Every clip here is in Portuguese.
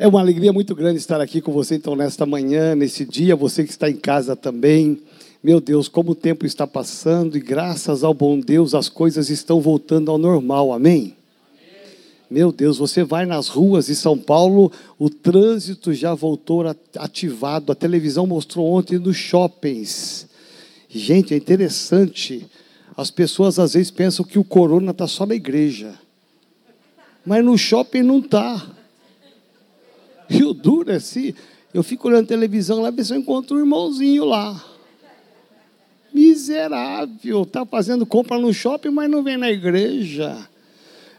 É uma alegria muito grande estar aqui com você, então, nesta manhã, nesse dia, você que está em casa também. Meu Deus, como o tempo está passando e graças ao bom Deus as coisas estão voltando ao normal, amém? Meu Deus, você vai nas ruas de São Paulo, o trânsito já voltou ativado, a televisão mostrou ontem nos shoppings. Gente, é interessante, as pessoas às vezes pensam que o corona está só na igreja, mas no shopping não está. E o duro é assim, eu fico olhando televisão lá, ver se eu encontro um irmãozinho lá. Miserável, está fazendo compra no shopping, mas não vem na igreja.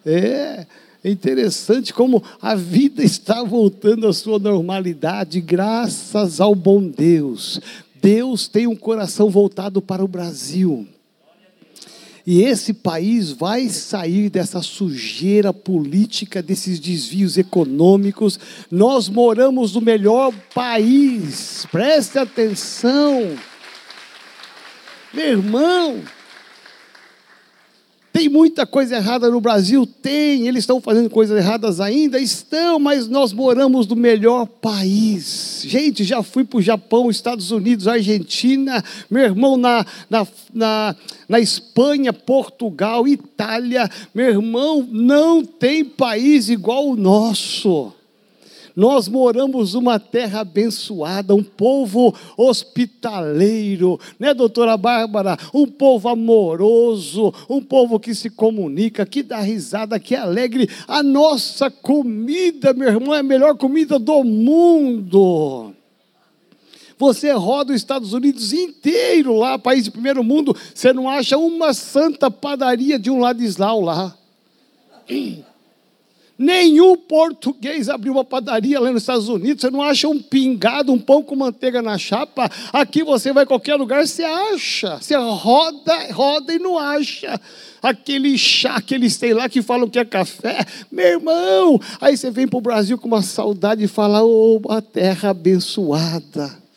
É, é interessante como a vida está voltando à sua normalidade, graças ao bom Deus. Deus tem um coração voltado para o Brasil. E esse país vai sair dessa sujeira política, desses desvios econômicos. Nós moramos no melhor país, preste atenção. Meu irmão, tem muita coisa errada no Brasil? Tem. Eles estão fazendo coisas erradas ainda? Estão, mas nós moramos no melhor país. Gente, já fui para o Japão, Estados Unidos, Argentina, meu irmão na, na, na, na Espanha, Portugal, Itália. Meu irmão, não tem país igual o nosso. Nós moramos numa terra abençoada, um povo hospitaleiro, né, doutora Bárbara? Um povo amoroso, um povo que se comunica, que dá risada, que é alegre. A nossa comida, meu irmão, é a melhor comida do mundo. Você roda os Estados Unidos inteiro lá, país de primeiro mundo, você não acha uma santa padaria de um Ladislau lá. Nenhum português abriu uma padaria lá nos Estados Unidos. Você não acha um pingado, um pão com manteiga na chapa. Aqui você vai em qualquer lugar, você acha. Você roda, roda e não acha. Aquele chá que eles têm lá que falam que é café. Meu irmão, aí você vem para o Brasil com uma saudade e fala: Oh, a terra abençoada.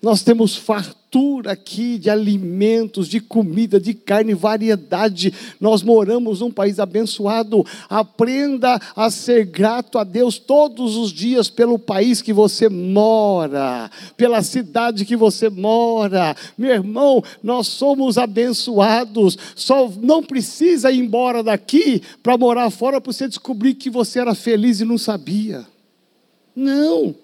Nós temos fartura aqui de alimentos, de comida, de carne, variedade. Nós moramos num país abençoado. Aprenda a ser grato a Deus todos os dias pelo país que você mora, pela cidade que você mora. Meu irmão, nós somos abençoados. Só não precisa ir embora daqui para morar fora para você descobrir que você era feliz e não sabia. Não.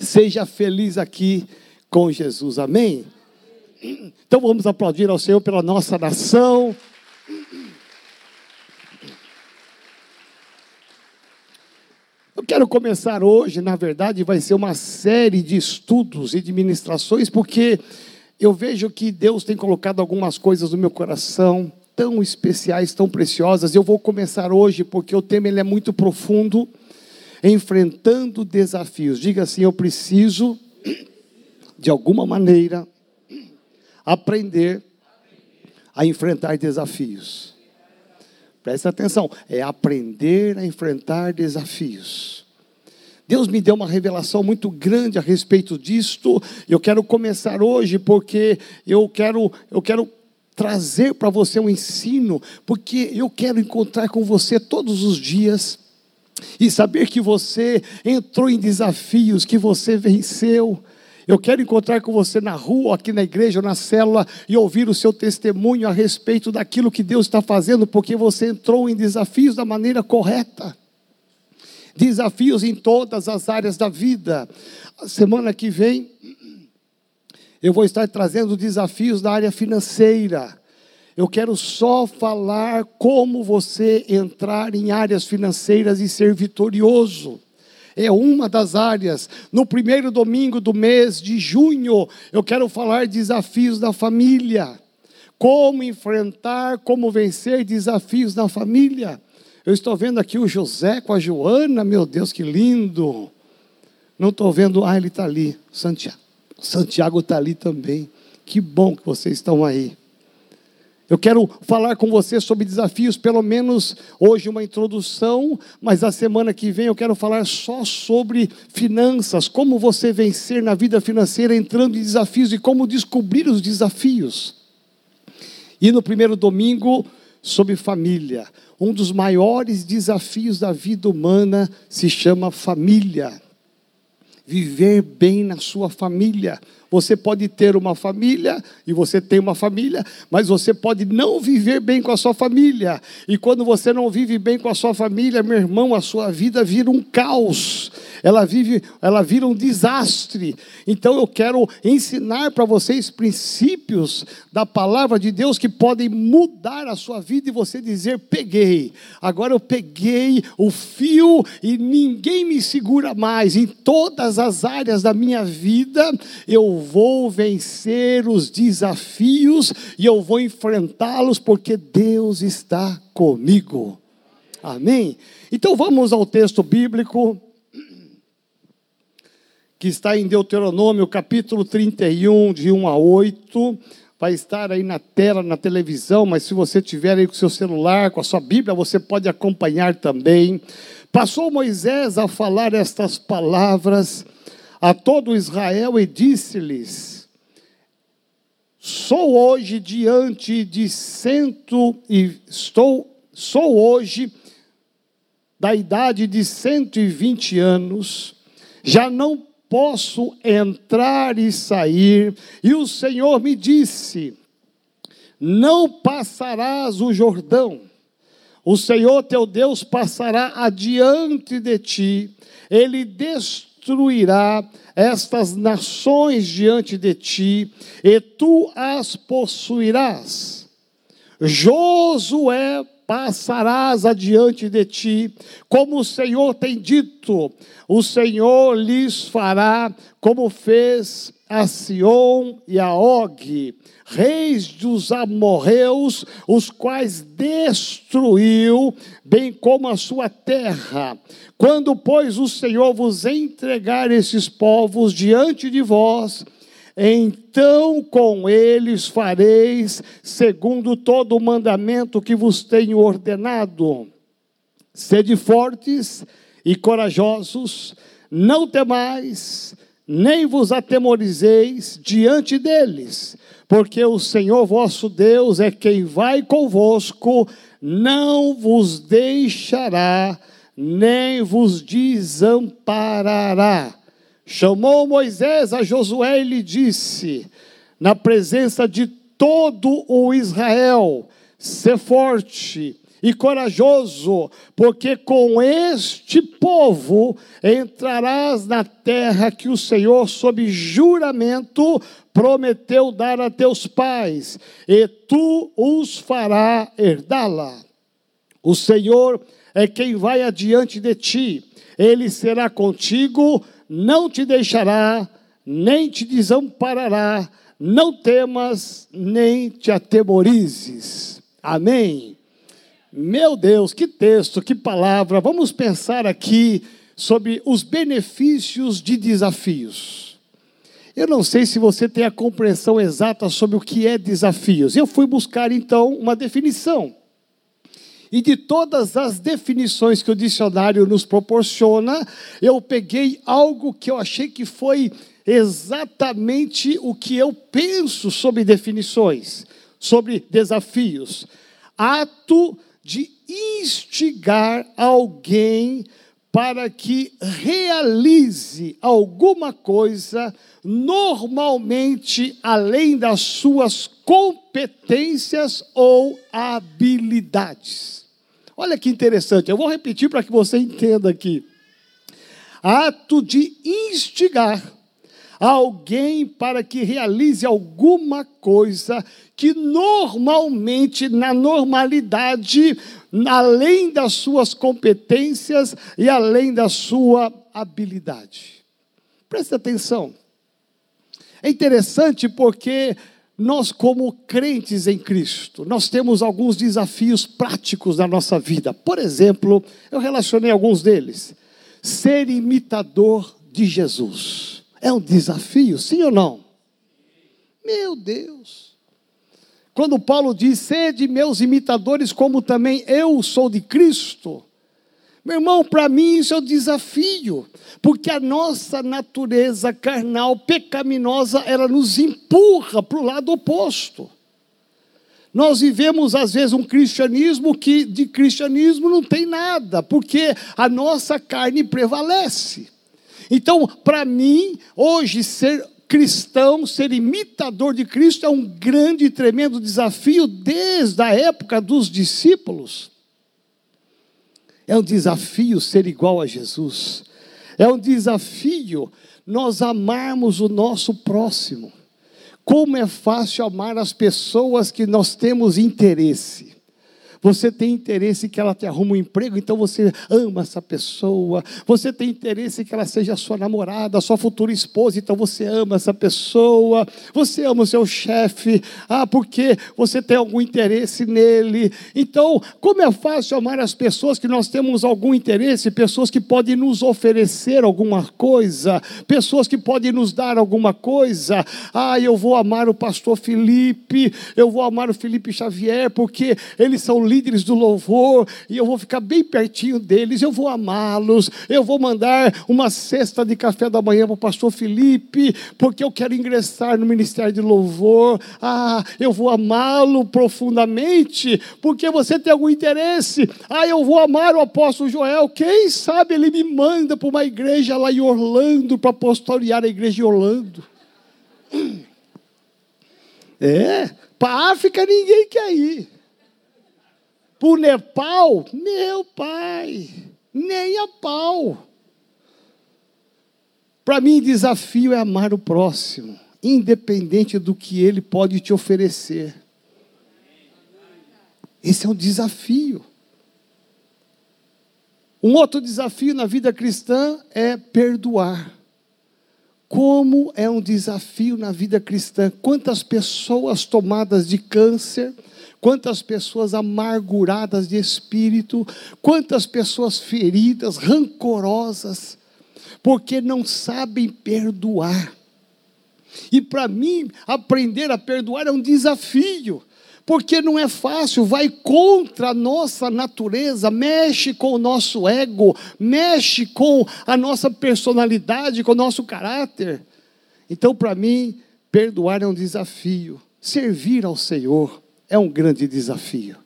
Seja feliz aqui com Jesus. Amém? Então vamos aplaudir ao Senhor pela nossa nação. Eu quero começar hoje, na verdade, vai ser uma série de estudos e de ministrações, porque eu vejo que Deus tem colocado algumas coisas no meu coração tão especiais, tão preciosas. Eu vou começar hoje porque o tema ele é muito profundo, enfrentando desafios. Diga assim: eu preciso de alguma maneira, aprender a enfrentar desafios. Presta atenção, é aprender a enfrentar desafios. Deus me deu uma revelação muito grande a respeito disto. Eu quero começar hoje porque eu quero, eu quero trazer para você um ensino, porque eu quero encontrar com você todos os dias e saber que você entrou em desafios, que você venceu, eu quero encontrar com você na rua, aqui na igreja, na célula, e ouvir o seu testemunho a respeito daquilo que Deus está fazendo, porque você entrou em desafios da maneira correta. Desafios em todas as áreas da vida. A semana que vem, eu vou estar trazendo desafios da área financeira. Eu quero só falar como você entrar em áreas financeiras e ser vitorioso é uma das áreas. No primeiro domingo do mês de junho, eu quero falar desafios da família. Como enfrentar, como vencer desafios na família. Eu estou vendo aqui o José com a Joana, meu Deus, que lindo. Não estou vendo, ah, ele está ali, Santiago. Santiago está ali também. Que bom que vocês estão aí. Eu quero falar com você sobre desafios, pelo menos hoje uma introdução, mas a semana que vem eu quero falar só sobre finanças, como você vencer na vida financeira entrando em desafios e como descobrir os desafios. E no primeiro domingo sobre família. Um dos maiores desafios da vida humana se chama família. Viver bem na sua família. Você pode ter uma família, e você tem uma família, mas você pode não viver bem com a sua família. E quando você não vive bem com a sua família, meu irmão, a sua vida vira um caos. Ela vive, ela vira um desastre. Então eu quero ensinar para vocês princípios da palavra de Deus que podem mudar a sua vida e você dizer: "Peguei. Agora eu peguei o fio e ninguém me segura mais em todas as áreas da minha vida. Eu vou vencer os desafios e eu vou enfrentá-los porque Deus está comigo. Amém? Então vamos ao texto bíblico que está em Deuteronômio capítulo 31, de 1 a 8. Vai estar aí na tela, na televisão, mas se você tiver aí com seu celular, com a sua Bíblia, você pode acompanhar também. Passou Moisés a falar estas palavras a todo Israel e disse-lhes: Sou hoje diante de cento e estou sou hoje da idade de cento e vinte anos, já não posso entrar e sair, e o Senhor me disse: Não passarás o Jordão. O Senhor teu Deus passará adiante de ti, ele destruirá destruirá estas nações diante de ti, e tu as possuirás. Josué passarás adiante de ti, como o Senhor tem dito, o Senhor lhes fará como fez a Sion e a Og, reis dos amorreus, os quais destruiu, bem como a sua terra. Quando, pois, o Senhor vos entregar esses povos diante de vós, então com eles fareis segundo todo o mandamento que vos tenho ordenado. Sede fortes e corajosos, não temais, nem vos atemorizeis diante deles, porque o Senhor vosso Deus é quem vai convosco, não vos deixará, nem vos desamparará. Chamou Moisés a Josué e lhe disse, na presença de todo o Israel: Sê forte e corajoso, porque com este povo entrarás na terra que o Senhor, sob juramento, prometeu dar a teus pais, e tu os fará herdá-la. O Senhor é quem vai adiante de ti, ele será contigo, não te deixará, nem te desamparará, não temas, nem te atemorizes. Amém. Meu Deus, que texto, que palavra. Vamos pensar aqui sobre os benefícios de desafios. Eu não sei se você tem a compreensão exata sobre o que é desafios. Eu fui buscar então uma definição. E de todas as definições que o dicionário nos proporciona, eu peguei algo que eu achei que foi exatamente o que eu penso sobre definições, sobre desafios. Ato de instigar alguém para que realize alguma coisa, normalmente além das suas competências ou habilidades. Olha que interessante, eu vou repetir para que você entenda aqui. Ato de instigar alguém para que realize alguma coisa que normalmente, na normalidade, além das suas competências e além da sua habilidade. Preste atenção. É interessante porque nós, como crentes em Cristo, nós temos alguns desafios práticos na nossa vida. Por exemplo, eu relacionei alguns deles. Ser imitador de Jesus. É um desafio, sim ou não? Meu Deus. Quando Paulo diz: sede meus imitadores, como também eu sou de Cristo. Meu irmão, para mim isso é um desafio, porque a nossa natureza carnal, pecaminosa, ela nos empurra para o lado oposto. Nós vivemos, às vezes, um cristianismo que de cristianismo não tem nada, porque a nossa carne prevalece. Então, para mim, hoje, ser cristão, ser imitador de Cristo é um grande e tremendo desafio desde a época dos discípulos. É um desafio ser igual a Jesus. É um desafio nós amarmos o nosso próximo. Como é fácil amar as pessoas que nós temos interesse. Você tem interesse que ela te arrume um emprego, então você ama essa pessoa. Você tem interesse que ela seja sua namorada, sua futura esposa, então você ama essa pessoa. Você ama o seu chefe, ah, porque você tem algum interesse nele. Então, como é fácil amar as pessoas que nós temos algum interesse, pessoas que podem nos oferecer alguma coisa, pessoas que podem nos dar alguma coisa. Ah, eu vou amar o pastor Felipe, eu vou amar o Felipe Xavier, porque eles são líderes do louvor, e eu vou ficar bem pertinho deles, eu vou amá-los, eu vou mandar uma cesta de café da manhã para o pastor Felipe, porque eu quero ingressar no ministério de louvor. Ah, eu vou amá-lo profundamente, porque você tem algum interesse. Ah, eu vou amar o apóstolo Joel, quem sabe ele me manda para uma igreja lá em Orlando, para pastorear a igreja de Orlando. É, para a África ninguém quer ir. Para o Nepal, meu pai, nem a pau. Para mim, desafio é amar o próximo, independente do que ele pode te oferecer. Esse é um desafio. Um outro desafio na vida cristã é perdoar. Como é um desafio na vida cristã. Quantas pessoas tomadas de câncer, quantas pessoas amarguradas de espírito, quantas pessoas feridas, rancorosas, porque não sabem perdoar. E para mim, aprender a perdoar é um desafio, porque não é fácil, vai contra a nossa natureza, mexe com o nosso ego, mexe com a nossa personalidade, com o nosso caráter. Então, para mim, perdoar é um desafio, servir ao Senhor é um grande desafio.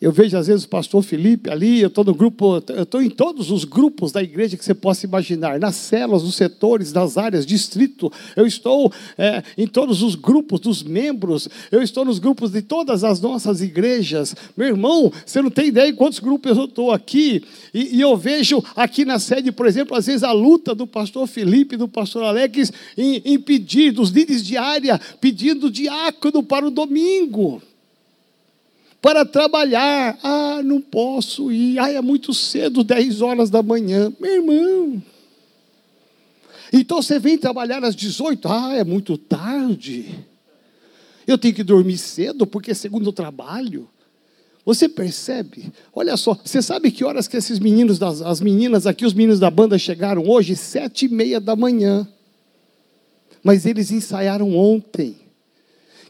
Eu vejo às vezes o pastor Felipe ali, eu estou no grupo, eu estou em todos os grupos da igreja que você possa imaginar, nas células, nos setores, nas áreas, distrito, eu estou é, em todos os grupos dos membros, eu estou nos grupos de todas as nossas igrejas. Meu irmão, você não tem ideia quantos grupos eu estou aqui, e, e eu vejo aqui na sede, por exemplo, às vezes a luta do pastor Felipe, do pastor Alex, em, em pedir, dos líderes de área, pedindo diácono para o domingo para trabalhar. Ah, não posso ir. Ah, é muito cedo, 10 horas da manhã. Meu irmão. Então você vem trabalhar às 18. Ah, é muito tarde. Eu tenho que dormir cedo porque é segundo trabalho. Você percebe? Olha só, você sabe que horas que esses meninos, das, as meninas aqui, os meninos da banda chegaram hoje? Sete e meia da manhã. Mas eles ensaiaram ontem.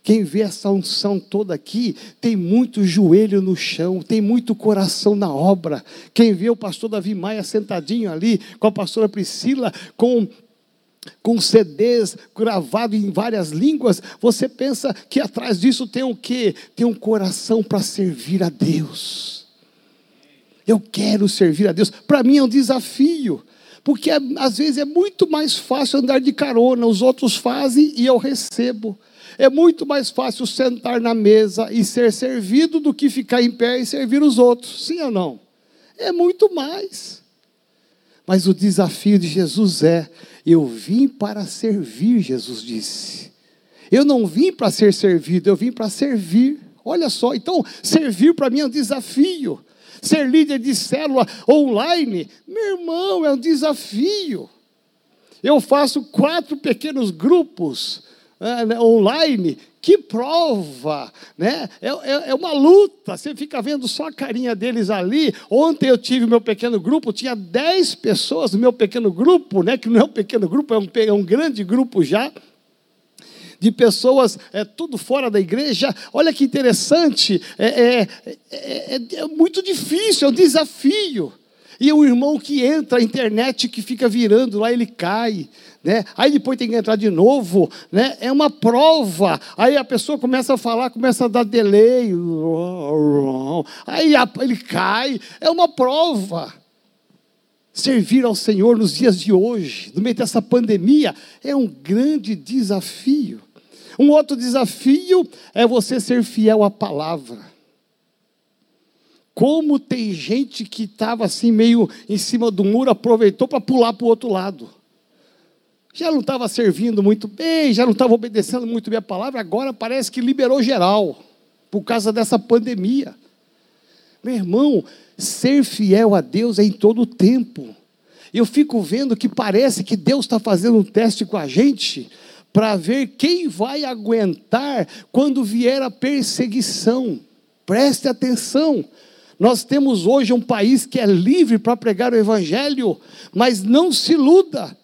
Quem vê essa unção toda aqui, tem muito joelho no chão, tem muito coração na obra. Quem vê o pastor Davi Maia sentadinho ali, com a pastora Priscila, com com CDs gravado em várias línguas, você pensa que atrás disso tem o quê? Tem um coração para servir a Deus. Eu quero servir a Deus. Para mim é um desafio, porque às vezes é muito mais fácil andar de carona, os outros fazem e eu recebo. É muito mais fácil sentar na mesa e ser servido do que ficar em pé e servir os outros. Sim ou não? É muito mais. Mas o desafio de Jesus é: eu vim para servir, Jesus disse. Eu não vim para ser servido, eu vim para servir. Olha só, então, servir para mim é um desafio. Ser líder de célula online, meu irmão, é um desafio. Eu faço quatro pequenos grupos online, que prova, né? É, é, é, uma luta, você fica vendo só a carinha deles ali. Ontem eu tive meu pequeno grupo, tinha 10 pessoas no meu pequeno grupo, né? Que não é um pequeno grupo, é um, é um grande grupo já. De pessoas, é tudo fora da igreja. Olha que interessante, é, é, é, é muito difícil, é um desafio. E o irmão que entra, a internet que fica virando lá, ele cai. Né? Aí depois tem que entrar de novo, né? É uma prova. Aí a pessoa começa a falar, começa a dar delay. Aí ele cai. É uma prova. Servir ao Senhor nos dias de hoje, no meio dessa pandemia, é um grande desafio. Um outro desafio é você ser fiel à palavra. Como tem gente que estava assim, meio em cima do muro, aproveitou para pular para o outro lado. Já não estava servindo muito bem, já não estava obedecendo muito bem a palavra, agora parece que liberou geral, por causa dessa pandemia. Meu irmão, ser fiel a Deus é em todo o tempo. Eu fico vendo que parece que Deus está fazendo um teste com a gente para ver quem vai aguentar quando vier a perseguição. Preste atenção. Nós temos hoje um país que é livre para pregar o Evangelho, mas não se iluda,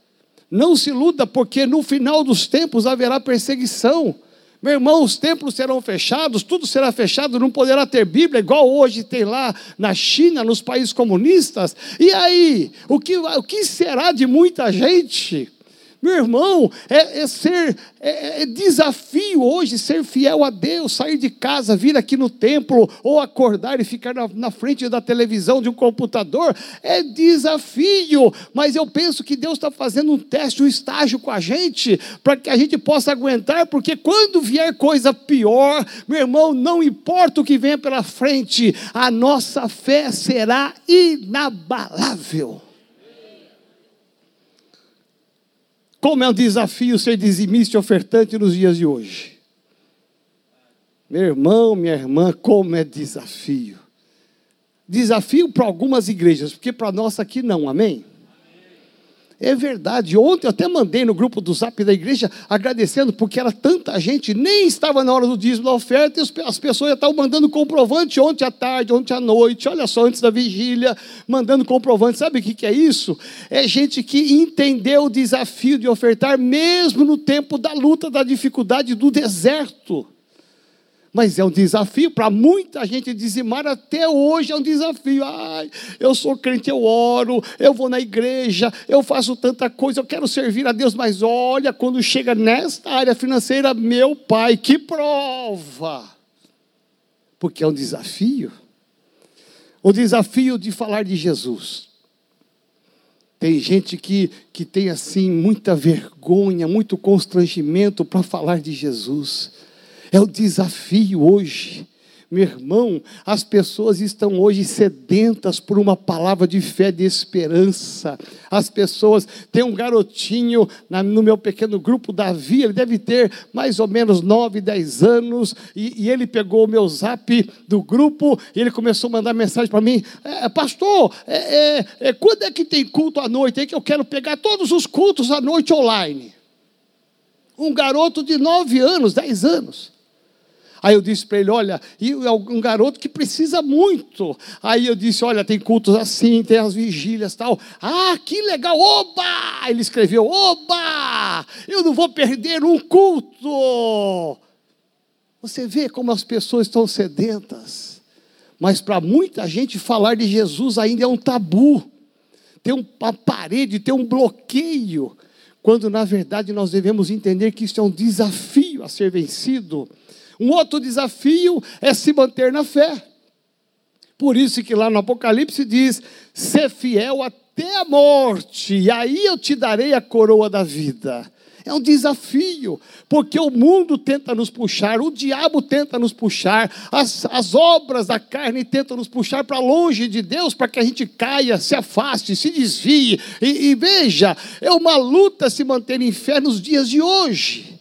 não se iluda, porque no final dos tempos haverá perseguição. Meu irmão, os templos serão fechados, tudo será fechado, não poderá ter Bíblia, igual hoje tem lá na China, nos países comunistas. E aí, o que, o que será de muita gente? Meu irmão, é, é ser é, é, desafio hoje ser fiel a Deus, sair de casa, vir aqui no templo, ou acordar e ficar na, na frente da televisão, de um computador, é desafio. Mas eu penso que Deus está fazendo um teste, um estágio com a gente, para que a gente possa aguentar, porque quando vier coisa pior, meu irmão, não importa o que venha pela frente, a nossa fé será inabalável. Como é um desafio ser dizimista e ofertante nos dias de hoje. Meu irmão, minha irmã, como é desafio. Desafio para algumas igrejas, porque para nós aqui não, amém? É verdade. Ontem eu até mandei no grupo do zap da igreja agradecendo, porque era tanta gente, nem estava na hora do dízimo da oferta, e as pessoas já estavam mandando comprovante ontem à tarde, ontem à noite, olha só, antes da vigília, mandando comprovante. Sabe o que é isso? É gente que entendeu o desafio de ofertar, mesmo no tempo da luta, da dificuldade, do deserto. Mas é um desafio para muita gente dizimar até hoje é um desafio. Ai, eu sou crente, eu oro, eu vou na igreja, eu faço tanta coisa, eu quero servir a Deus, mas olha, quando chega nesta área financeira, meu pai, que prova! Porque é um desafio. O desafio de falar de Jesus. Tem gente que, que tem assim muita vergonha, muito constrangimento para falar de Jesus. É o desafio hoje. Meu irmão, as pessoas estão hoje sedentas por uma palavra de fé, de esperança. As pessoas, tem um garotinho no meu pequeno grupo, Davi, ele deve ter mais ou menos 9, 10 anos, e, e ele pegou o meu zap do grupo e ele começou a mandar mensagem para mim: é, Pastor, é, é, é, quando é que tem culto à noite? É que eu quero pegar todos os cultos à noite online. Um garoto de 9 anos, 10 anos. Aí eu disse para ele: olha, e é um garoto que precisa muito. Aí eu disse: olha, tem cultos assim, tem as vigílias tal. Ah, que legal! Oba! Ele escreveu: oba! Eu não vou perder um culto. Você vê como as pessoas estão sedentas. Mas para muita gente falar de Jesus ainda é um tabu. Tem uma parede, tem um bloqueio. Quando na verdade nós devemos entender que isso é um desafio a ser vencido. Um outro desafio é se manter na fé. Por isso que lá no Apocalipse diz: ser fiel até a morte, e aí eu te darei a coroa da vida. É um desafio, porque o mundo tenta nos puxar, o diabo tenta nos puxar, as, as obras da carne tentam nos puxar para longe de Deus, para que a gente caia, se afaste, se desvie. E, e veja, é uma luta se manter em fé nos dias de hoje.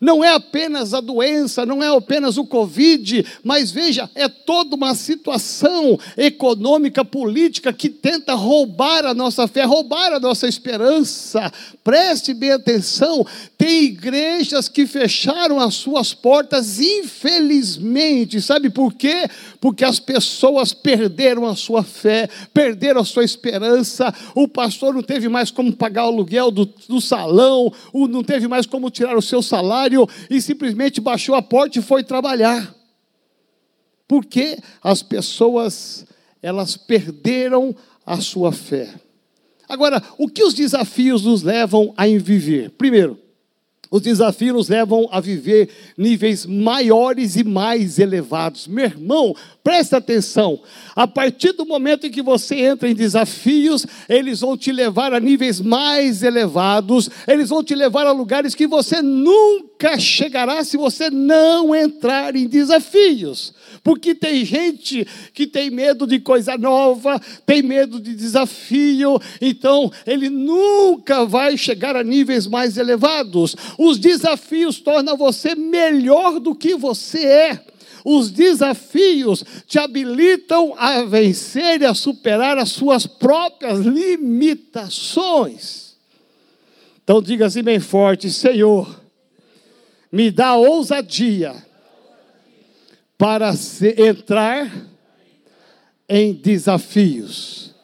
Não é apenas a doença, não é apenas o Covid, mas veja, é toda uma situação econômica, política que tenta roubar a nossa fé, roubar a nossa esperança. Preste bem atenção: tem igrejas que fecharam as suas portas, infelizmente. Sabe por quê? Porque as pessoas perderam a sua fé, perderam a sua esperança. O pastor não teve mais como pagar o aluguel do, do salão, não teve mais como tirar o seu salário e simplesmente baixou a porta e foi trabalhar. Porque as pessoas, elas perderam a sua fé. Agora, o que os desafios nos levam a viver? Primeiro, os desafios nos levam a viver níveis maiores e mais elevados. Meu irmão, presta atenção. A partir do momento em que você entra em desafios, eles vão te levar a níveis mais elevados, eles vão te levar a lugares que você nunca chegará se você não entrar em desafios. Porque tem gente que tem medo de coisa nova, tem medo de desafio, então ele nunca vai chegar a níveis mais elevados. Os desafios tornam você melhor do que você é. Os desafios te habilitam a vencer e a superar as suas próprias limitações. Então diga assim bem forte: Senhor, me dá ousadia para entrar em desafios.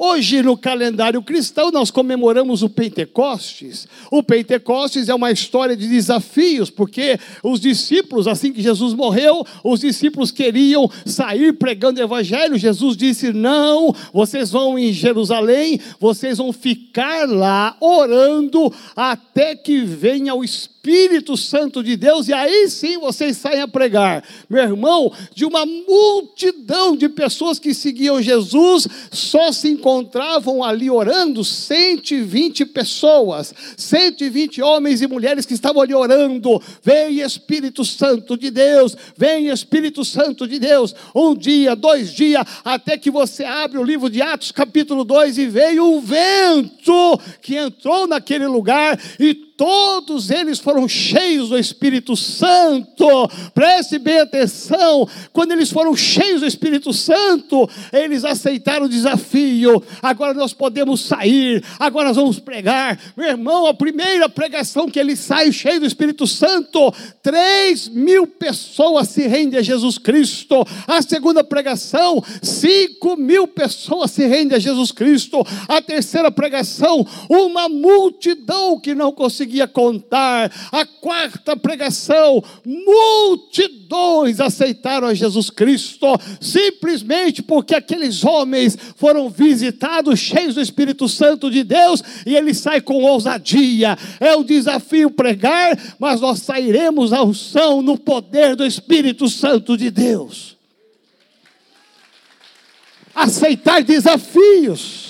Hoje, no calendário cristão, nós comemoramos o Pentecostes. O Pentecostes é uma história de desafios, porque os discípulos, assim que Jesus morreu, os discípulos queriam sair pregando o Evangelho. Jesus disse: Não, vocês vão em Jerusalém, vocês vão ficar lá orando até que venha o Espírito Espírito Santo de Deus, e aí sim vocês saem a pregar. Meu irmão, de uma multidão de pessoas que seguiam Jesus, só se encontravam ali orando 120 pessoas, 120 homens e mulheres que estavam ali orando. Vem Espírito Santo de Deus, vem Espírito Santo de Deus. Um dia, dois dias, até que você abre o livro de Atos, capítulo 2, e veio um vento que entrou naquele lugar e todos eles foram cheios do Espírito Santo. Preste bem atenção, quando eles foram cheios do Espírito Santo, eles aceitaram o desafio. Agora nós podemos sair, agora nós vamos pregar. Meu irmão, a primeira pregação que ele sai cheio do Espírito Santo, três mil pessoas se rendem a Jesus Cristo. A segunda pregação, cinco mil pessoas se rendem a Jesus Cristo. A terceira pregação, uma multidão que não conseguiu conseguia contar. A quarta pregação, multidões aceitaram a Jesus Cristo, simplesmente porque aqueles homens foram visitados, cheios do Espírito Santo de Deus, e ele sai com ousadia. É um desafio pregar, mas nós sairemos à unção no poder do Espírito Santo de Deus. Aceitar desafios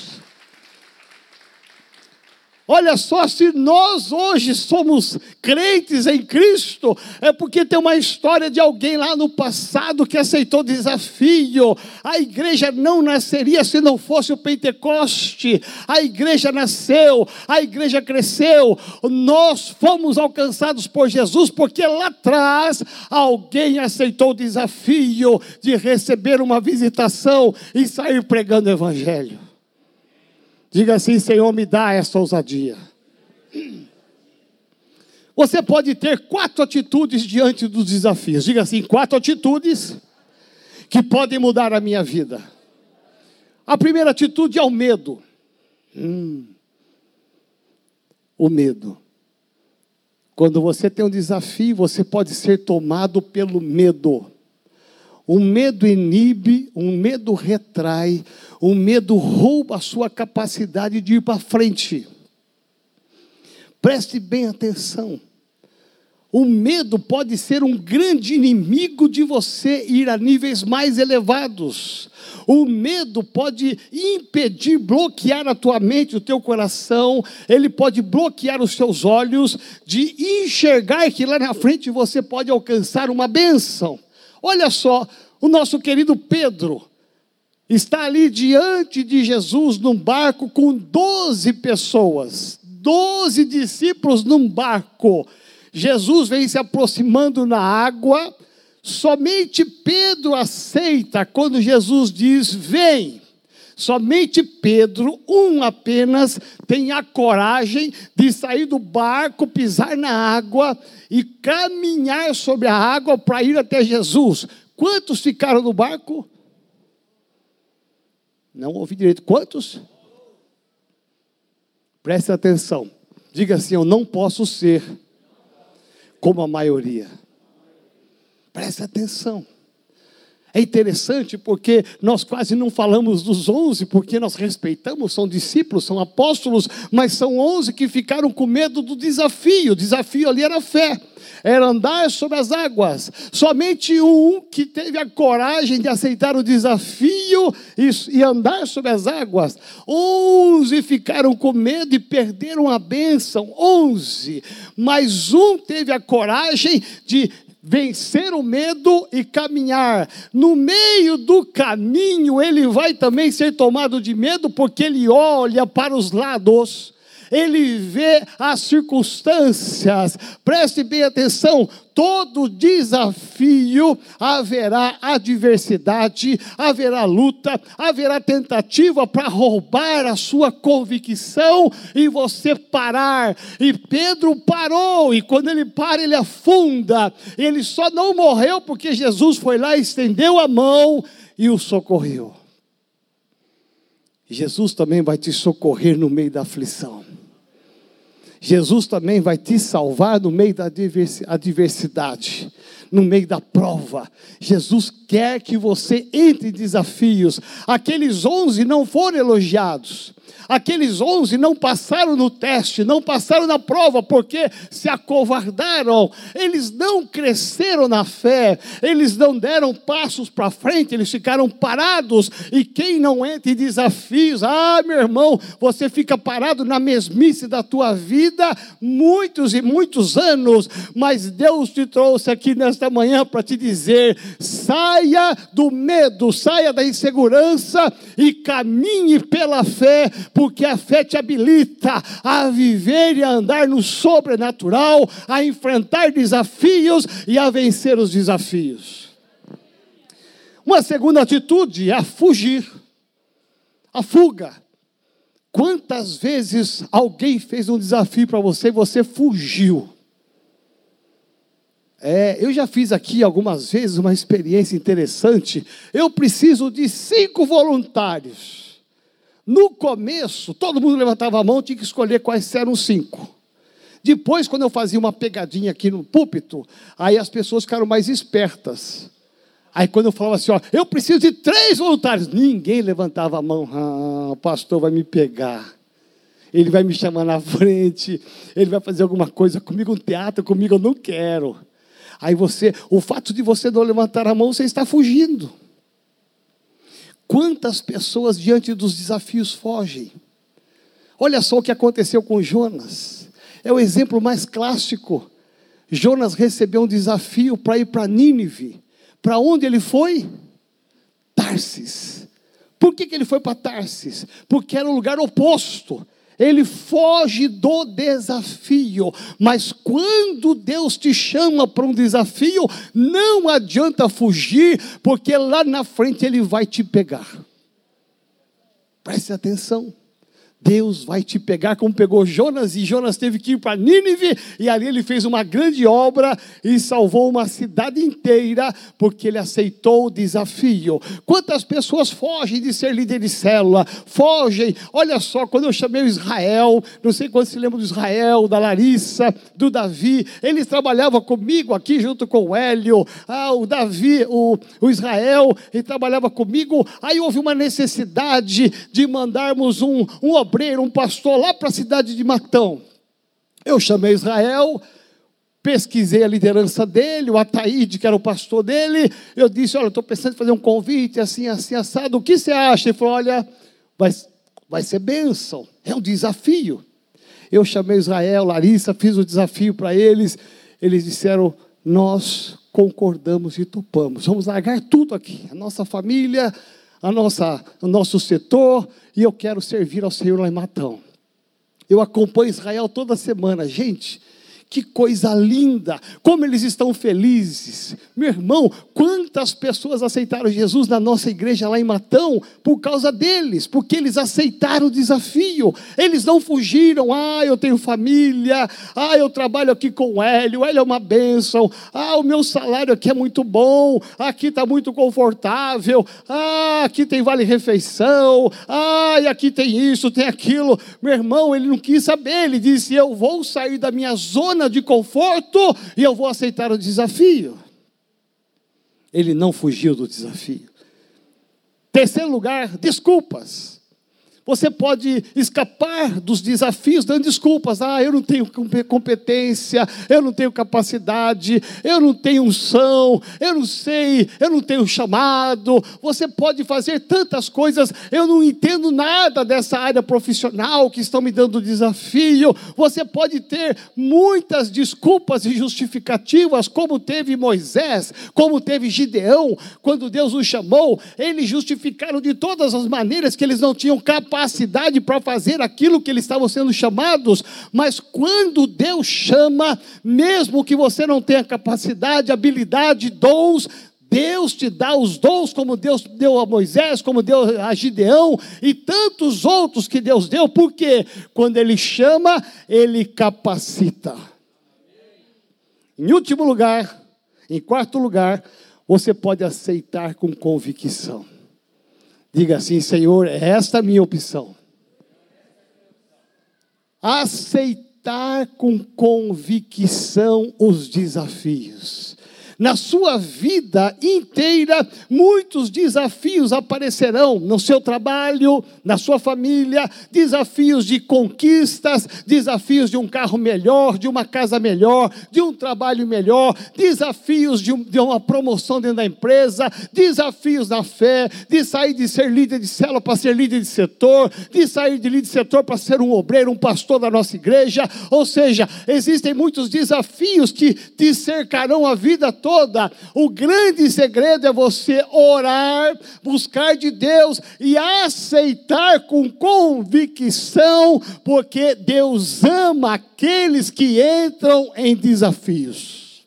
Olha só, se nós hoje somos crentes em Cristo, é porque tem uma história de alguém lá no passado que aceitou desafio. A igreja não nasceria se não fosse o Pentecoste. A igreja nasceu, a igreja cresceu. Nós fomos alcançados por Jesus porque lá atrás alguém aceitou o desafio de receber uma visitação e sair pregando o evangelho. Diga assim: Senhor, me dá essa ousadia. Você pode ter quatro atitudes diante dos desafios. Diga assim: quatro atitudes que podem mudar a minha vida. A primeira atitude é o medo. Hum, o medo. Quando você tem um desafio, você pode ser tomado pelo medo. O medo inibe, o medo retrai, o medo rouba a sua capacidade de ir para frente. Preste bem atenção. O medo pode ser um grande inimigo de você ir a níveis mais elevados. O medo pode impedir, bloquear a tua mente, o teu coração, ele pode bloquear os seus olhos de enxergar que lá na frente você pode alcançar uma bênção. Olha só, o nosso querido Pedro está ali diante de Jesus num barco com 12 pessoas, 12 discípulos num barco. Jesus vem se aproximando na água, somente Pedro aceita quando Jesus diz: Vem. Somente Pedro, um apenas, tem a coragem de sair do barco, pisar na água e caminhar sobre a água para ir até Jesus. Quantos ficaram no barco? Não ouvi direito. Quantos? Preste atenção. Diga assim: Eu não posso ser como a maioria. Preste atenção. É interessante porque nós quase não falamos dos onze, porque nós respeitamos, são discípulos, são apóstolos, mas são onze que ficaram com medo do desafio. O desafio ali era fé, era andar sobre as águas. Somente um que teve a coragem de aceitar o desafio e, andar sobre as águas. Onze ficaram com medo e perderam a bênção. Onze. Mas um teve a coragem de vencer o medo e caminhar. No meio do caminho, ele vai também ser tomado de medo, porque ele olha para os lados ele vê as circunstâncias. Preste bem atenção: todo desafio haverá adversidade, haverá luta, haverá tentativa para roubar a sua convicção e você parar. E Pedro parou, e quando ele para, ele afunda. Ele só não morreu porque Jesus foi lá, estendeu a mão e o socorreu. Jesus também vai te socorrer no meio da aflição. Jesus também vai te salvar no meio da adversidade, no meio da prova. Jesus quer que você entre em desafios. Aqueles onze não foram elogiados. Aqueles onze não passaram no teste, não passaram na prova, porque se acovardaram, eles não cresceram na fé, eles não deram passos para frente, eles ficaram parados. E quem não entra em desafios, ah, meu irmão, você fica parado na mesmice da tua vida muitos e muitos anos, mas Deus te trouxe aqui nesta manhã para te dizer: saia do medo, saia da insegurança e caminhe pela fé porque a fé te habilita a viver e a andar no sobrenatural, a enfrentar desafios e a vencer os desafios. Uma segunda atitude é a fugir, a fuga. Quantas vezes alguém fez um desafio para você e você fugiu? É, eu já fiz aqui algumas vezes uma experiência interessante. Eu preciso de cinco voluntários no começo, todo mundo levantava a mão, tinha que escolher quais eram os cinco. Depois, quando eu fazia uma pegadinha aqui no púlpito, aí as pessoas ficaram mais espertas. Aí quando eu falava assim, ó, eu preciso de três voluntários, ninguém levantava a mão. Ah, o pastor vai me pegar. Ele vai me chamar na frente, ele vai fazer alguma coisa comigo, um teatro comigo, eu não quero. Aí você, o fato de você não levantar a mão, você está fugindo. Quantas pessoas diante dos desafios fogem? Olha só o que aconteceu com Jonas. É o exemplo mais clássico. Jonas recebeu um desafio para ir para Nínive. Para onde ele foi? Tarsis. Por que, que ele foi para Tarsis? Porque era o lugar oposto ele foge do desafio. Mas quando Deus te chama para um desafio, não adianta fugir, porque lá na frente Ele vai te pegar. Preste atenção. Deus vai te pegar como pegou Jonas, e Jonas teve que ir para Nínive, e ali ele fez uma grande obra e salvou uma cidade inteira, porque ele aceitou o desafio. Quantas pessoas fogem de ser líder de célula? Fogem. Olha só, quando eu chamei o Israel, não sei quando se lembra do Israel, da Larissa, do Davi, eles trabalhavam comigo aqui junto com o Hélio, ah, o Davi, o, o Israel, ele trabalhava comigo. Aí houve uma necessidade de mandarmos um, um obreiro, um pastor lá para a cidade de Matão. Eu chamei Israel, pesquisei a liderança dele, o Ataíde, que era o pastor dele. Eu disse: Olha, estou pensando em fazer um convite assim, assim, assado. O que você acha? Ele falou: Olha, vai, vai ser bênção, é um desafio. Eu chamei Israel, Larissa, fiz o desafio para eles. Eles disseram: Nós concordamos e topamos. Vamos largar tudo aqui, a nossa família, a nossa, o nosso setor, e eu quero servir ao Senhor lá em Matão. Eu acompanho Israel toda semana. Gente, que coisa linda! Como eles estão felizes. Meu irmão, quantas pessoas aceitaram Jesus na nossa igreja lá em Matão por causa deles, porque eles aceitaram o desafio. Eles não fugiram. Ah, eu tenho família. Ah, eu trabalho aqui com o Hélio. O Hélio é uma bênção. Ah, o meu salário aqui é muito bom. Aqui está muito confortável. Ah, aqui tem vale-refeição. Ah, e aqui tem isso, tem aquilo. Meu irmão, ele não quis saber. Ele disse: Eu vou sair da minha zona zona de conforto e eu vou aceitar o desafio. Ele não fugiu do desafio. Terceiro lugar, desculpas. Você pode escapar dos desafios dando desculpas. Ah, eu não tenho competência, eu não tenho capacidade, eu não tenho unção, eu não sei, eu não tenho chamado. Você pode fazer tantas coisas. Eu não entendo nada dessa área profissional que estão me dando desafio. Você pode ter muitas desculpas e justificativas, como teve Moisés, como teve Gideão, quando Deus os chamou. Eles justificaram de todas as maneiras que eles não tinham capacidade capacidade para fazer aquilo que eles estavam sendo chamados, mas quando Deus chama, mesmo que você não tenha capacidade, habilidade, dons, Deus te dá os dons, como Deus deu a Moisés, como deu a Gideão e tantos outros que Deus deu, porque quando Ele chama, Ele capacita. Em último lugar, em quarto lugar, você pode aceitar com convicção. Diga assim, Senhor, esta é a minha opção. Aceitar com convicção os desafios. Na sua vida inteira, muitos desafios aparecerão no seu trabalho, na sua família, desafios de conquistas, desafios de um carro melhor, de uma casa melhor, de um trabalho melhor, desafios de, um, uma promoção dentro da empresa, desafios na fé, de sair de ser líder de célula para ser líder de setor, de sair de líder de setor para ser um obreiro, um pastor da nossa igreja. Ou seja, existem muitos desafios que te cercarão a vida toda toda. O grande segredo é você orar, buscar de Deus e aceitar com convicção, porque Deus ama aqueles que entram em desafios.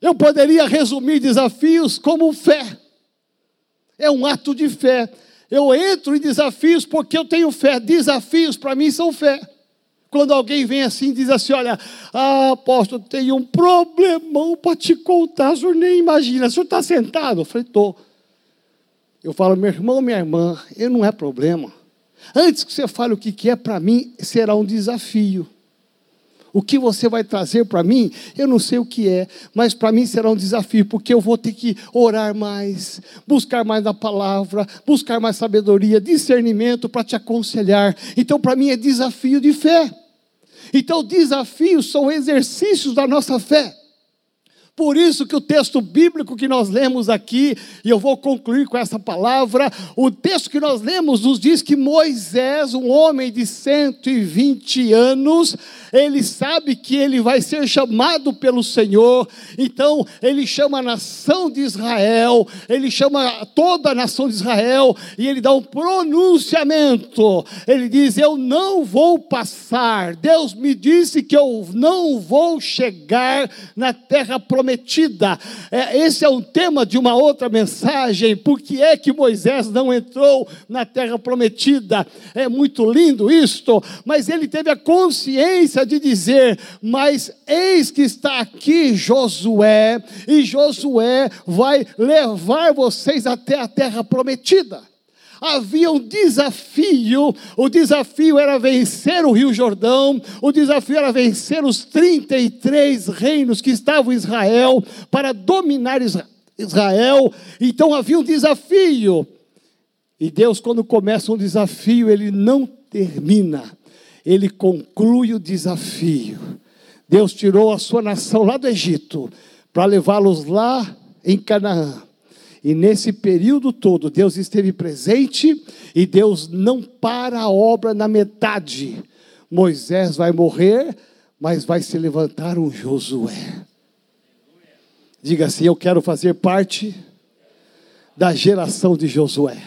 Eu poderia resumir desafios como fé. É um ato de fé. Eu entro em desafios porque eu tenho fé. Desafios para mim são fé. Quando alguém vem assim e diz assim: Olha, ah, apóstolo, tem um problemão para te contar, o senhor nem imagina, o senhor está sentado? Eu falei: Estou. Eu falo, meu irmão, minha irmã, eu não é problema. Antes que você fale o que é para mim, será um desafio. O que você vai trazer para mim, eu não sei o que é, mas para mim será um desafio, porque eu vou ter que orar mais, buscar mais na palavra, buscar mais sabedoria, discernimento para te aconselhar. Então, para mim é desafio de fé. Então, desafios são exercícios da nossa fé. Por isso que o texto bíblico que nós lemos aqui, e eu vou concluir com essa palavra, o texto que nós lemos nos diz que Moisés, um homem de 120 anos, ele sabe que ele vai ser chamado pelo Senhor, então ele chama a nação de Israel, ele chama toda a nação de Israel, e ele dá um pronunciamento. Ele diz: Eu não vou passar. Deus me disse que eu não vou chegar na terra prometida. É, esse é um tema de uma outra mensagem. Por que é que Moisés não entrou na terra prometida? É muito lindo isto, mas ele teve a consciência de dizer: Mas eis que está aqui Josué, e Josué vai levar vocês até a terra prometida havia um desafio. O desafio era vencer o Rio Jordão, o desafio era vencer os 33 reinos que estavam em Israel para dominar Israel. Então havia um desafio. E Deus, quando começa um desafio, ele não termina ele conclui o desafio. Deus tirou a sua nação lá do Egito para levá-los lá em Canaã. E nesse período todo, Deus esteve presente e Deus não para a obra na metade. Moisés vai morrer, mas vai se levantar um Josué. Diga assim: Eu quero fazer parte da geração de Josué.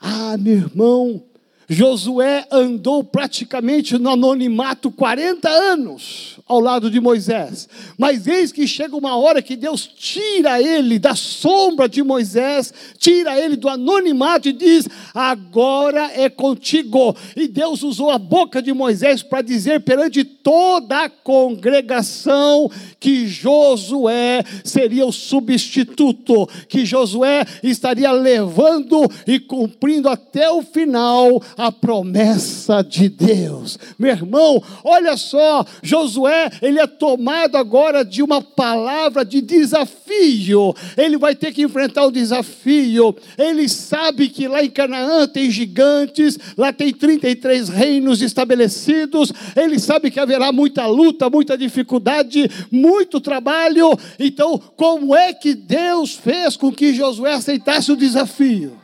Ah, meu irmão, Josué andou praticamente no anonimato 40 anos ao lado de Moisés. Mas eis que chega uma hora que Deus tira ele da sombra de Moisés, tira ele do anonimato e diz: Agora é contigo. E Deus usou a boca de Moisés para dizer perante toda a congregação que Josué seria o substituto, que Josué estaria levando e cumprindo até o final a promessa de Deus. Meu irmão, olha só, Josué, ele é tomado agora de uma palavra de desafio. Ele vai ter que enfrentar o desafio. Ele sabe que lá em Canaã tem gigantes, lá tem 33 reinos estabelecidos. Ele sabe que haverá muita luta, muita dificuldade, muito trabalho. Então, como é que Deus fez com que Josué aceitasse o desafio?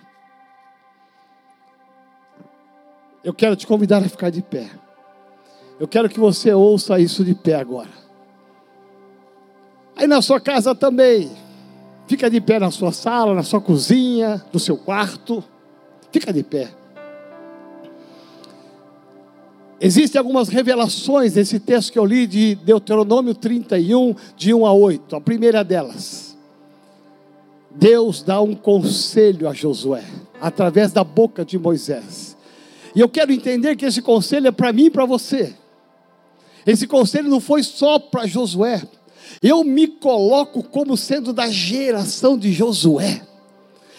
Eu quero te convidar a ficar de pé. Eu quero que você ouça isso de pé agora. Aí na sua casa também. Fica de pé na sua sala, na sua cozinha, no seu quarto. Fica de pé. Existem algumas revelações nesse texto que eu li de Deuteronômio 31, de 1 a 8. A primeira delas. Deus dá um conselho a Josué, através da boca de Moisés. E eu quero entender que esse conselho é para mim e para você. Esse conselho não foi só para Josué. Eu me coloco como sendo da geração de Josué.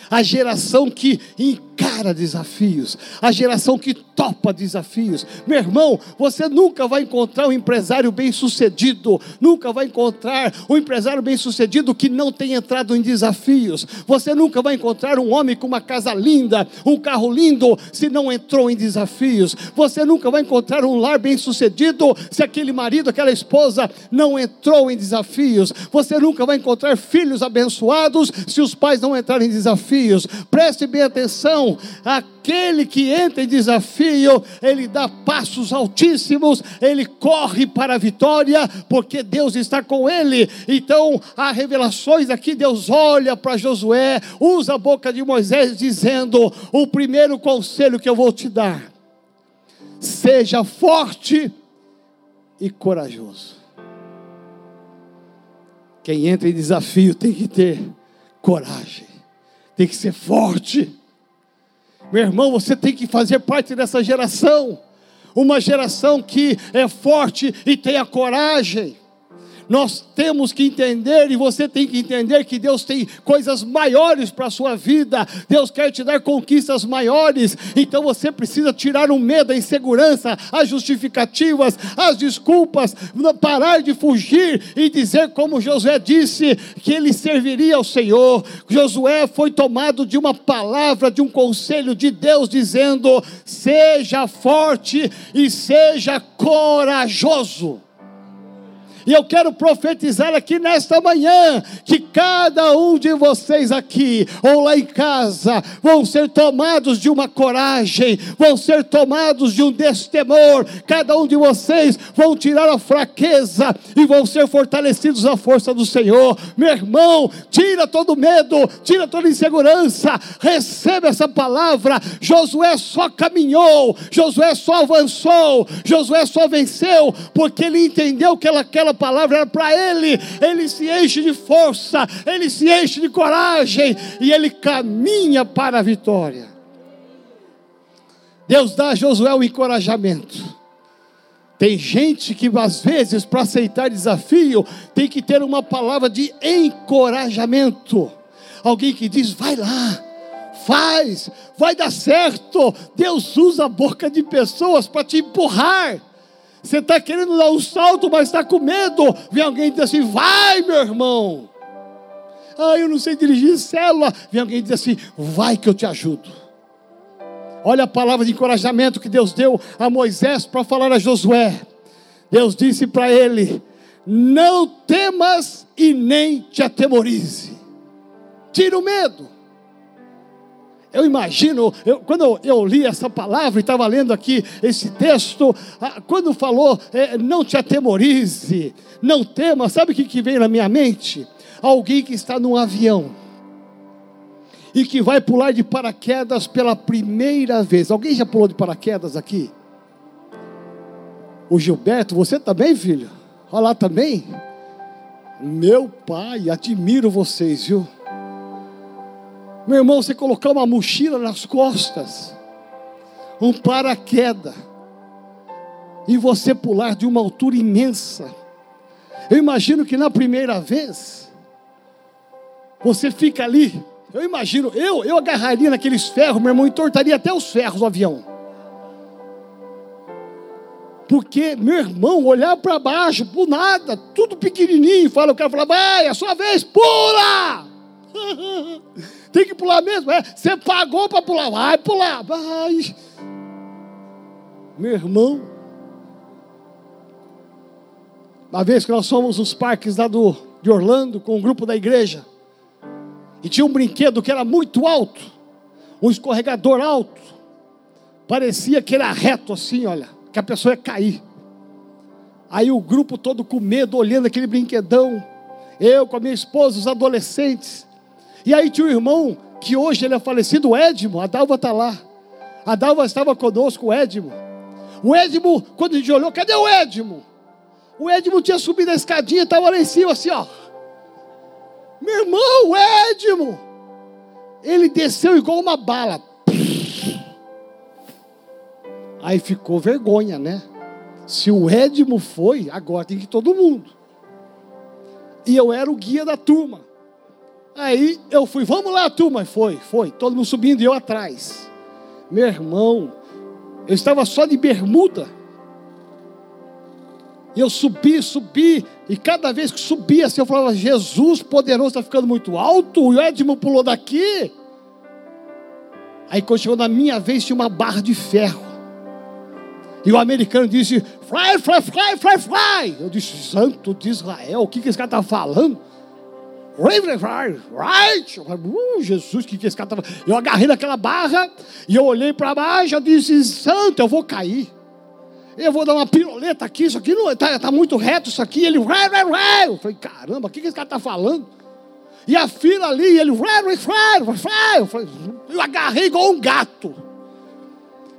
A geração que encara desafios, a geração que topa desafios. Meu irmão, você nunca vai encontrar um empresário bem-sucedido, nunca vai encontrar um empresário bem-sucedido que não tenha entrado em desafios. Você nunca vai encontrar um homem com uma casa linda, um carro lindo, se não entrou em desafios. Você nunca vai encontrar um lar bem-sucedido se aquele marido, aquela esposa não entrou em desafios. Você nunca vai encontrar filhos abençoados se os pais não entrarem em desafios. Preste bem atenção, aquele que entra em desafio, ele dá passos altíssimos, ele corre para a vitória, porque Deus está com ele. Então, há revelações aqui, Deus olha para Josué, usa a boca de Moisés, dizendo: O primeiro conselho que eu vou te dar, seja forte e corajoso. Quem entra em desafio tem que ter coragem, tem que ser forte. Meu irmão, você tem que fazer parte dessa geração, uma geração que é forte e tem a coragem. Nós temos que entender, e você tem que entender, que Deus tem coisas maiores para a sua vida, Deus quer te dar conquistas maiores, então você precisa tirar o medo, a insegurança, as justificativas, as desculpas, parar de fugir e dizer, como Josué disse, que ele serviria ao Senhor. Josué foi tomado de uma palavra, de um conselho de Deus, dizendo: seja forte e seja corajoso. E eu quero profetizar aqui nesta manhã que cada um de vocês aqui ou lá em casa vão ser tomados de uma coragem, vão ser tomados de um destemor. Cada um de vocês vão tirar a fraqueza e vão ser fortalecidos à força do Senhor. Meu irmão, tira todo medo, tira toda insegurança. Receba essa palavra. Josué só caminhou, Josué só avançou, Josué só venceu porque ele entendeu que aquela palavra era para ele. Ele se enche de força, ele se enche de coragem e ele caminha para a vitória. Deus dá a Josué um encorajamento. Tem gente que às vezes para aceitar desafio tem que ter uma palavra de encorajamento. Alguém que diz: "Vai lá, faz, vai dar certo". Deus usa a boca de pessoas para te empurrar. Você está querendo dar um salto, mas está com medo. Vem alguém e diz assim: vai, meu irmão. Ah, eu não sei dirigir célula. Vem alguém e diz assim: vai que eu te ajudo. Olha a palavra de encorajamento que Deus deu a Moisés para falar a Josué. Deus disse para ele: Não temas e nem te atemorize. Tira o medo. Eu imagino, eu, quando eu, li essa palavra e estava lendo aqui esse texto, ah, quando falou, é, não te atemorize, não tema, sabe o que, que veio na minha mente? Alguém que está num avião e que vai pular de paraquedas pela primeira vez. Alguém já pulou de paraquedas aqui? O Gilberto, você também, filho? Olha lá também. Meu pai, admiro vocês, viu? Meu irmão, você colocar uma mochila nas costas, um paraquedas, e você pular de uma altura imensa. Eu imagino que na primeira vez, você fica ali. Eu imagino, eu, eu agarraria naqueles ferros, meu irmão, entortaria até os ferros do avião. Porque meu irmão olhar para baixo, por nada, tudo pequenininho, fala, eu quero falar, vai, é a sua vez, pula! Tem que pular mesmo, é? Você pagou para pular, vai pular, vai. Meu irmão, uma vez que nós fomos nos parques lá do, de Orlando com um grupo da igreja, e tinha um brinquedo que era muito alto, um escorregador alto, parecia que era reto assim, olha, que a pessoa ia cair. Aí o grupo todo com medo, olhando aquele brinquedão, eu com a minha esposa, os adolescentes, e aí tinha um irmão, que hoje ele é falecido, o Edmo, a Dalva está lá, a Dalva estava conosco, o Edmo, o Edmo, quando a gente olhou, cadê o Edmo? O Edmo tinha subido a escadinha, estava lá em cima, assim, ó. Meu irmão, o Edmo. Ele desceu igual uma bala. Aí ficou vergonha, né? Se o Edmo foi, agora tem que ir todo mundo. E eu era o guia da turma. Aí eu fui, vamos lá, turma. Foi, foi. Todo mundo subindo e eu atrás. Meu irmão, eu estava só de bermuda. E eu subi, subi, e cada vez que subia assim, eu falava: Jesus poderoso está ficando muito alto. O Edmo pulou daqui. Aí quando chegou na minha vez, tinha uma barra de ferro. E o americano disse: Fly, fly, fly, fly, fly. Eu disse: Santo de Israel, o que, que esse cara está falando? Right? Uh, Jesus, que, que esse cara estava. Eu agarrei naquela barra e eu olhei para baixo. Eu disse: Santo, eu vou cair eu vou dar uma piroleta aqui, isso aqui não está tá muito reto, isso aqui. Ele, eu falei, caramba, o que, que esse cara está falando? E a fila ali, ele, eu, falei, eu agarrei igual um gato.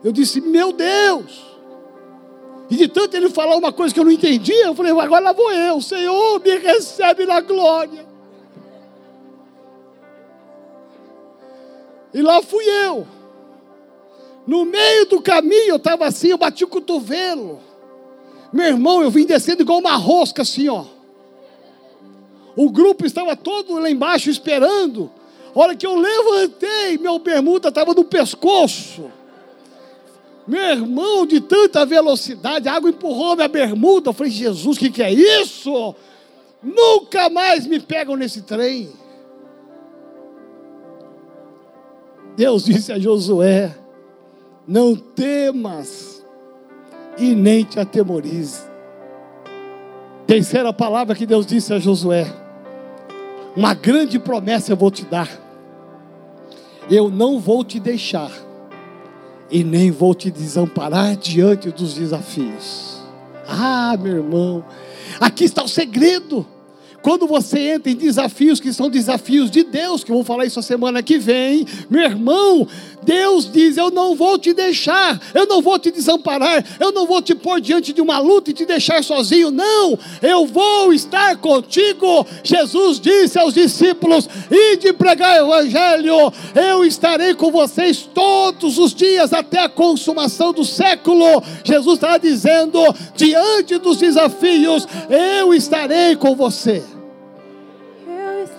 Eu disse, meu Deus. E de tanto ele falar uma coisa que eu não entendia, eu falei, agora lá vou eu, Senhor, me recebe na glória. E lá fui eu. No meio do caminho eu estava assim, eu bati o cotovelo. Meu irmão, eu vim descendo igual uma rosca assim, ó. O grupo estava todo lá embaixo esperando. A hora que eu levantei, meu bermuda estava no pescoço. Meu irmão, de tanta velocidade, a água empurrou minha bermuda. Eu falei, Jesus, o que, que é isso? Nunca mais me pegam nesse trem. Deus disse a Josué: não temas e nem te atemorize. Terceira palavra que Deus disse a Josué: Uma grande promessa eu vou te dar. Eu não vou te deixar e nem vou te desamparar diante dos desafios. Ah, meu irmão, aqui está o segredo. Quando você entra em desafios que são desafios de Deus, que eu vou falar isso a semana que vem, meu irmão, Deus diz: Eu não vou te deixar, eu não vou te desamparar, eu não vou te pôr diante de uma luta e te deixar sozinho, não, eu vou estar contigo. Jesus disse aos discípulos: Ide pregar o Evangelho, eu estarei com vocês todos os dias até a consumação do século. Jesus está dizendo: diante dos desafios, eu estarei com você.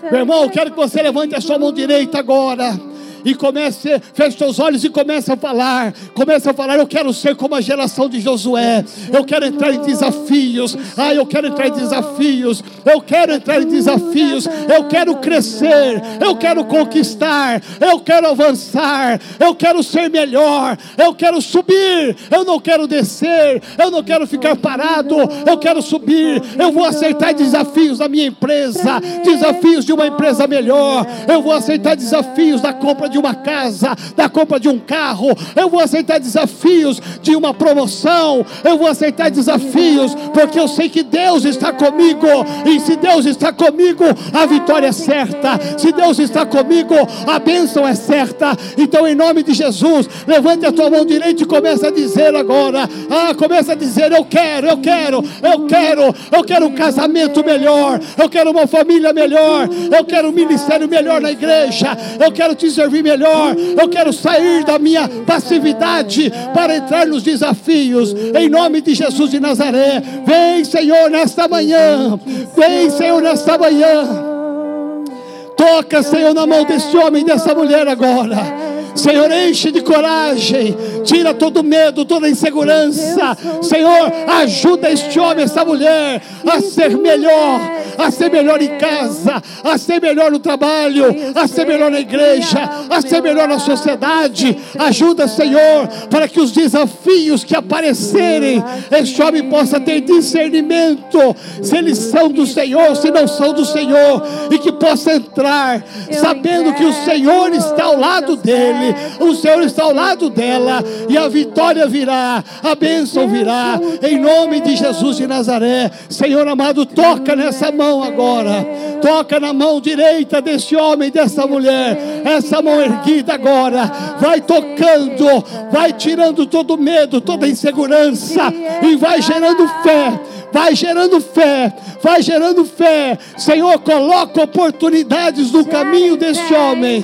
Meu irmão, quero que você levante a sua mão direita agora e comece, feche seus olhos e comece a falar. Comece a falar, eu quero ser como a geração de Josué. Eu quero entrar em desafios. Ah, eu quero entrar em desafios. Eu quero entrar em desafios. Eu quero crescer. Eu quero conquistar. Eu quero avançar. Eu quero ser melhor. Eu quero subir. Eu não quero descer. Eu não quero ficar parado. Eu quero subir. Eu vou aceitar desafios da minha empresa, desafios de uma empresa melhor. Eu vou aceitar desafios da compra de uma casa, da compra de um carro, eu vou aceitar desafios de uma promoção, eu vou aceitar desafios, porque eu sei que Deus está comigo, e se Deus está comigo, a vitória é certa, se Deus está comigo, a bênção é certa. Então, em nome de Jesus, levante a tua mão direita e comece a dizer agora: ah, começa a dizer, eu quero, eu quero, eu quero, eu quero um casamento melhor, eu quero uma família melhor, eu quero um ministério melhor na igreja, eu quero te servir melhor. Eu quero sair da minha passividade para entrar nos desafios. Em nome de Jesus de Nazaré. Vem, Senhor, nesta manhã. Vem, Senhor, nesta manhã. Toca, Senhor, na mão desse homem e dessa mulher agora. Senhor, enche de coragem, tira todo medo, toda insegurança. Senhor, ajuda este homem, essa mulher a ser melhor, a ser melhor em casa, a ser melhor no trabalho, a ser melhor na igreja, a ser melhor na sociedade. Ajuda, Senhor, para que os desafios que aparecerem, este homem possa ter discernimento se eles são do Senhor, se não são do Senhor, e que possa entrar sabendo que o Senhor está ao lado dele, o Senhor está ao lado dela, e a vitória virá, a bênção virá, em nome de Jesus de Nazaré. Senhor amado, toca nessa mão agora, toca na mão direita desse homem, dessa mulher, essa mão erguida agora, vai tocando, vai tirando todo medo, toda insegurança, e vai gerando fé vai gerando fé, vai gerando fé. Senhor, coloca oportunidades no caminho deste homem,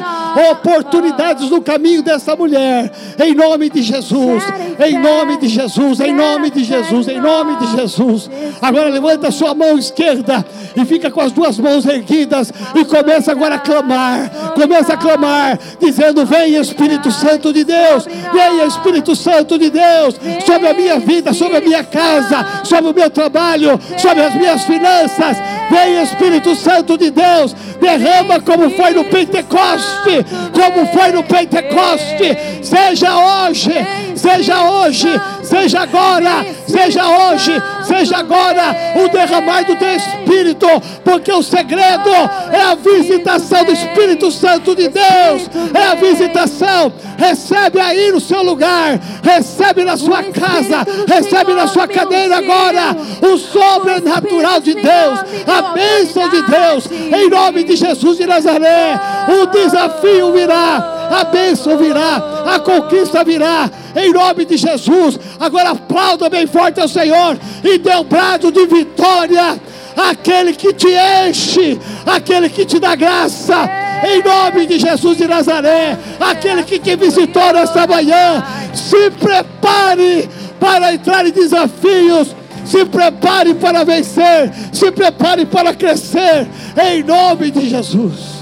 oportunidades no caminho dessa mulher, em nome de Jesus, em nome de Jesus, em nome de Jesus, em nome de Jesus. Agora levanta a sua mão esquerda e fica com as duas mãos erguidas e começa agora a clamar, começa a clamar, dizendo: Vem Espírito Santo de Deus, vem Espírito Santo de Deus, sobre a minha vida, sobre a minha casa, sobre o meu trabalho trabalho, sobre as minhas finanças. Vem Espírito Santo de Deus, derrama como foi no Pentecoste, como foi no Pentecoste. Seja hoje, seja hoje, seja agora, seja hoje, seja agora o derramar do teu Espírito, porque o segredo é a visitação do Espírito Santo de Deus, é a visitação. Recebe aí no seu lugar, recebe na sua casa, recebe na sua cadeira agora o sobrenatural de Deus, a bênção de Deus, em nome de Jesus de Nazaré. O desafio virá, a bênção virá, a conquista virá, em nome de Jesus. Agora aplauda bem forte ao Senhor e dê um brado de vitória. Aquele que te enche, aquele que te dá graça, em nome de Jesus de Nazaré, aquele que te visitou nesta manhã, se prepare para entrar em desafios se prepare para vencer, se prepare para crescer, em nome de Jesus.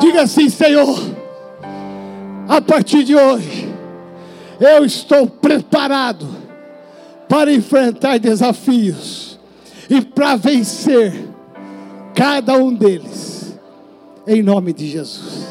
Diga assim, Senhor, a partir de hoje, eu estou preparado para enfrentar desafios e para vencer cada um deles, em nome de Jesus.